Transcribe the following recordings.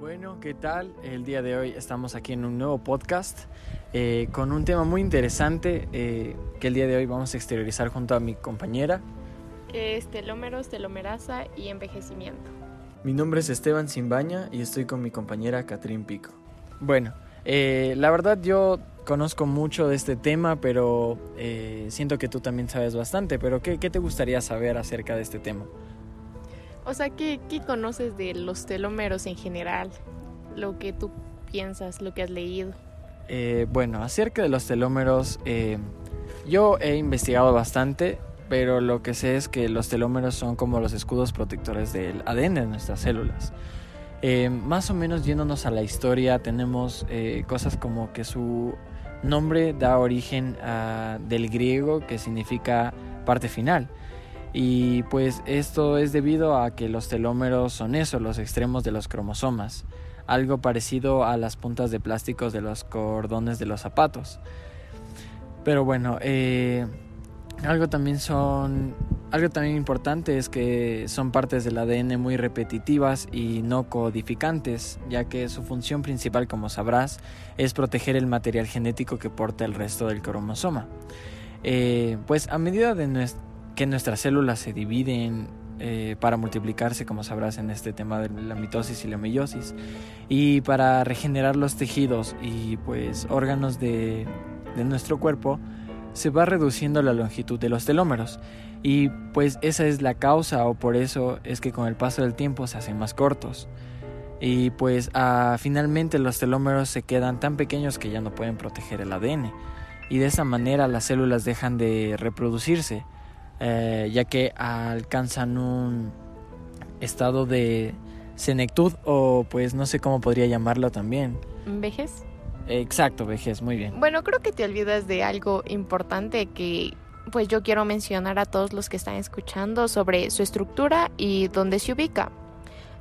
Bueno, ¿qué tal? El día de hoy estamos aquí en un nuevo podcast eh, con un tema muy interesante eh, que el día de hoy vamos a exteriorizar junto a mi compañera. Que es telómeros, telomerasa y envejecimiento. Mi nombre es Esteban Simbaña y estoy con mi compañera Catrín Pico. Bueno, eh, la verdad yo conozco mucho de este tema, pero siento que tú también sabes bastante, pero ¿qué, ¿qué te gustaría saber acerca de este tema? O sea, ¿qué, conoces de los telómeros en general? Lo que tú piensas, lo que has leído. Eh, bueno, acerca de los telómeros, eh, yo he investigado bastante, pero lo que sé es que los telómeros son como los escudos protectores del ADN de nuestras células. Eh, más o menos yéndonos a la historia, tenemos cosas como que su nombre da origen del griego que significa parte final. Y pues esto es debido a que los telómeros son eso, los extremos de los cromosomas, algo parecido a las puntas de plásticos de los cordones de los zapatos. Pero bueno, eh, algo también son algo también importante es que son partes del ADN muy repetitivas y no codificantes, ya que su función principal, como sabrás, es proteger el material genético que porta el resto del cromosoma. Eh, pues a medida de, que nuestras células se dividen eh, para multiplicarse, como sabrás en este tema de la mitosis y la meiosis, y para regenerar los tejidos y pues órganos de nuestro cuerpo, se va reduciendo la longitud de los telómeros. Y pues esa es la causa o por eso es que con el paso del tiempo se hacen más cortos. Y pues finalmente los telómeros se quedan tan pequeños que ya no pueden proteger el ADN. Y de esa manera las células dejan de reproducirse eh, ya que alcanzan un estado de senectud o pues no sé cómo podría llamarlo también. ¿Vejez? Exacto, vejez, muy bien. Bueno, creo que te olvidas de algo importante que pues yo quiero mencionar a todos los que están escuchando sobre su estructura y dónde se ubica.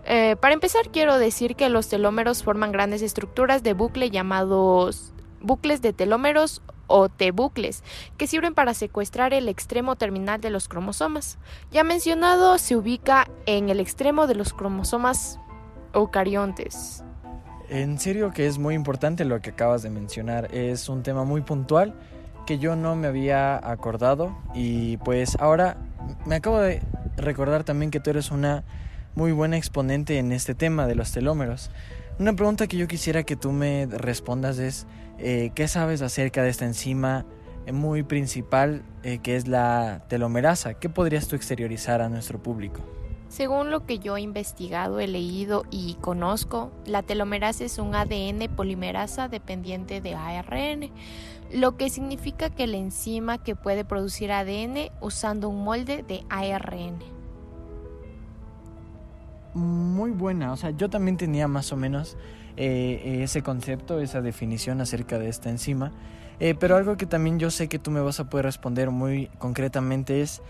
Eh, para empezar, quiero decir que los telómeros forman grandes estructuras de bucle llamados bucles de telómeros o T-bucles, que sirven para secuestrar el extremo terminal de los cromosomas. Ya mencionado, se ubica en el extremo de los cromosomas eucariontes. En serio que es muy importante lo que acabas de mencionar, es un tema muy puntual que yo no me había acordado y pues ahora me acabo de recordar también que tú eres una muy buena exponente en este tema de los telómeros. Una pregunta que yo quisiera que tú me respondas es, eh, ¿qué sabes acerca de esta enzima muy principal eh, que es la telomerasa? ¿Qué podrías tú exteriorizar a nuestro público? Según lo que yo he investigado, he leído y conozco, la telomerasa es un ADN polimerasa dependiente de ARN, lo que significa que la enzima que puede producir ADN usando un molde de ARN muy buena. O sea, yo también tenía más o menos eh, ese concepto, esa definición acerca de esta enzima. Eh, pero algo que también yo sé que tú me vas a poder responder muy concretamente es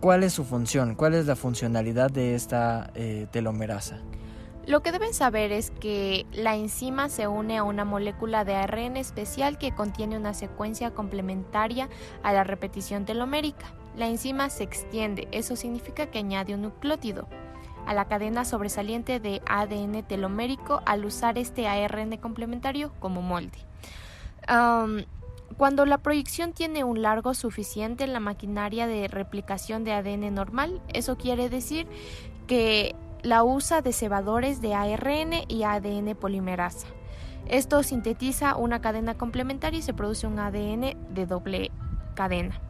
cuál es su función, cuál es la funcionalidad de esta eh, telomerasa. Lo que deben saber es que la enzima se une a una molécula de ARN especial que contiene una secuencia complementaria a la repetición telomérica. La enzima se extiende, eso significa que añade un nucleótido a la cadena sobresaliente de ADN telomérico al usar este ARN complementario como molde. Cuando la proyección tiene un largo suficiente en la maquinaria de replicación de ADN normal, eso quiere decir que la usa de cebadores de ARN y ADN polimerasa. Esto sintetiza una cadena complementaria y se produce un ADN de doble cadena.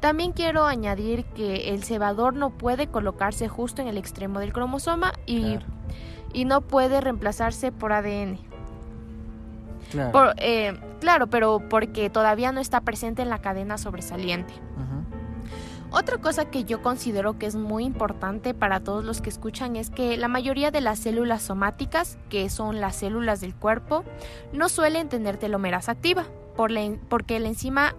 También quiero añadir que el cebador no puede colocarse justo en el extremo del cromosoma y, y no puede reemplazarse por ADN. Claro. Eh, claro, pero porque todavía no está presente en la cadena sobresaliente. Otra cosa que yo considero que es muy importante para todos los que escuchan es que la mayoría de las células somáticas, que son las células del cuerpo, no suelen tener telomeras activa, por porque la enzima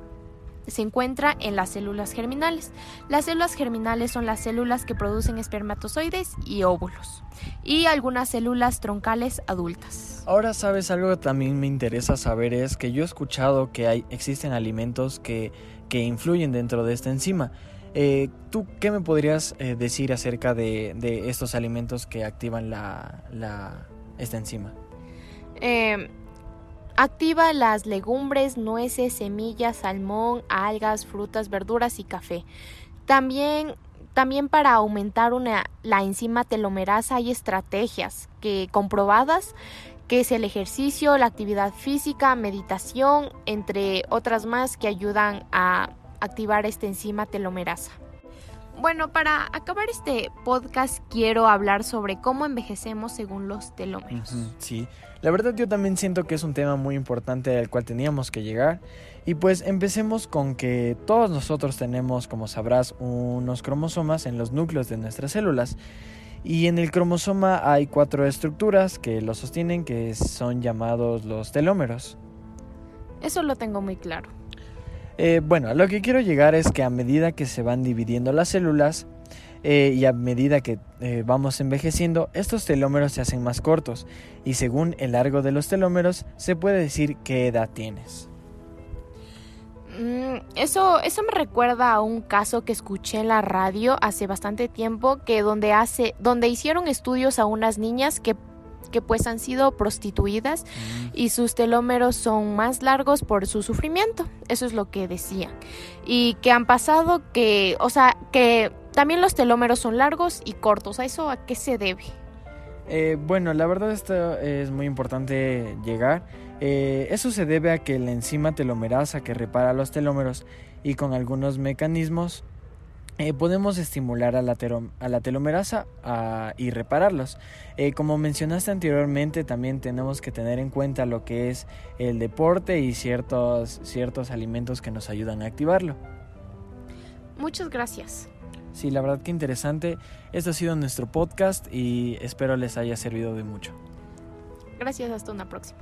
se encuentra en las células germinales. Las células germinales son las células que producen espermatozoides y óvulos y algunas células troncales adultas. Ahora sabes algo que también me interesa saber es que yo he escuchado que hay, existen alimentos que, que influyen dentro de esta enzima. Eh, ¿Tú qué me podrías eh, decir acerca de, de, estos alimentos que activan la, la esta enzima? Eh, activa las legumbres, nueces, semillas, salmón, algas, frutas, verduras y café. También también para aumentar una, la enzima telomerasa hay estrategias que comprobadas que es el ejercicio, la actividad física, meditación, entre otras más que ayudan a activar esta enzima telomerasa. Bueno, para acabar este podcast quiero hablar sobre cómo envejecemos según los telómeros. sí, la verdad yo también siento que es un tema muy importante al cual teníamos que llegar. Y pues empecemos con que todos nosotros tenemos, como sabrás, unos cromosomas en los núcleos de nuestras células. Y en el cromosoma hay cuatro estructuras que lo sostienen, que son llamados los telómeros. Eso lo tengo muy claro. Eh, bueno, lo que quiero llegar es que a medida que se van dividiendo las células eh, y a medida que eh, vamos envejeciendo, estos telómeros se hacen más cortos y según el largo de los telómeros se puede decir qué edad tienes. Mm, eso, eso me recuerda a un caso que escuché en la radio hace bastante tiempo, que donde hace, donde hicieron estudios a unas niñas que que pues han sido prostituidas mm. y sus telómeros son más largos por su sufrimiento. Eso es lo que decían. Y que han pasado que, o sea, que también los telómeros son largos y cortos. ¿A eso a qué se debe? Eh, bueno, la verdad esto es muy importante llegar. Eh, eso se debe a que la enzima telomerasa que repara los telómeros y con algunos mecanismos eh, podemos estimular a la, a la telomerasa y repararlos. Eh, como mencionaste anteriormente, también tenemos que tener en cuenta lo que es el deporte y ciertos, ciertos alimentos que nos ayudan a activarlo. Muchas gracias. Sí, la verdad que interesante. Este ha sido nuestro podcast y espero les haya servido de mucho. Gracias, hasta una próxima.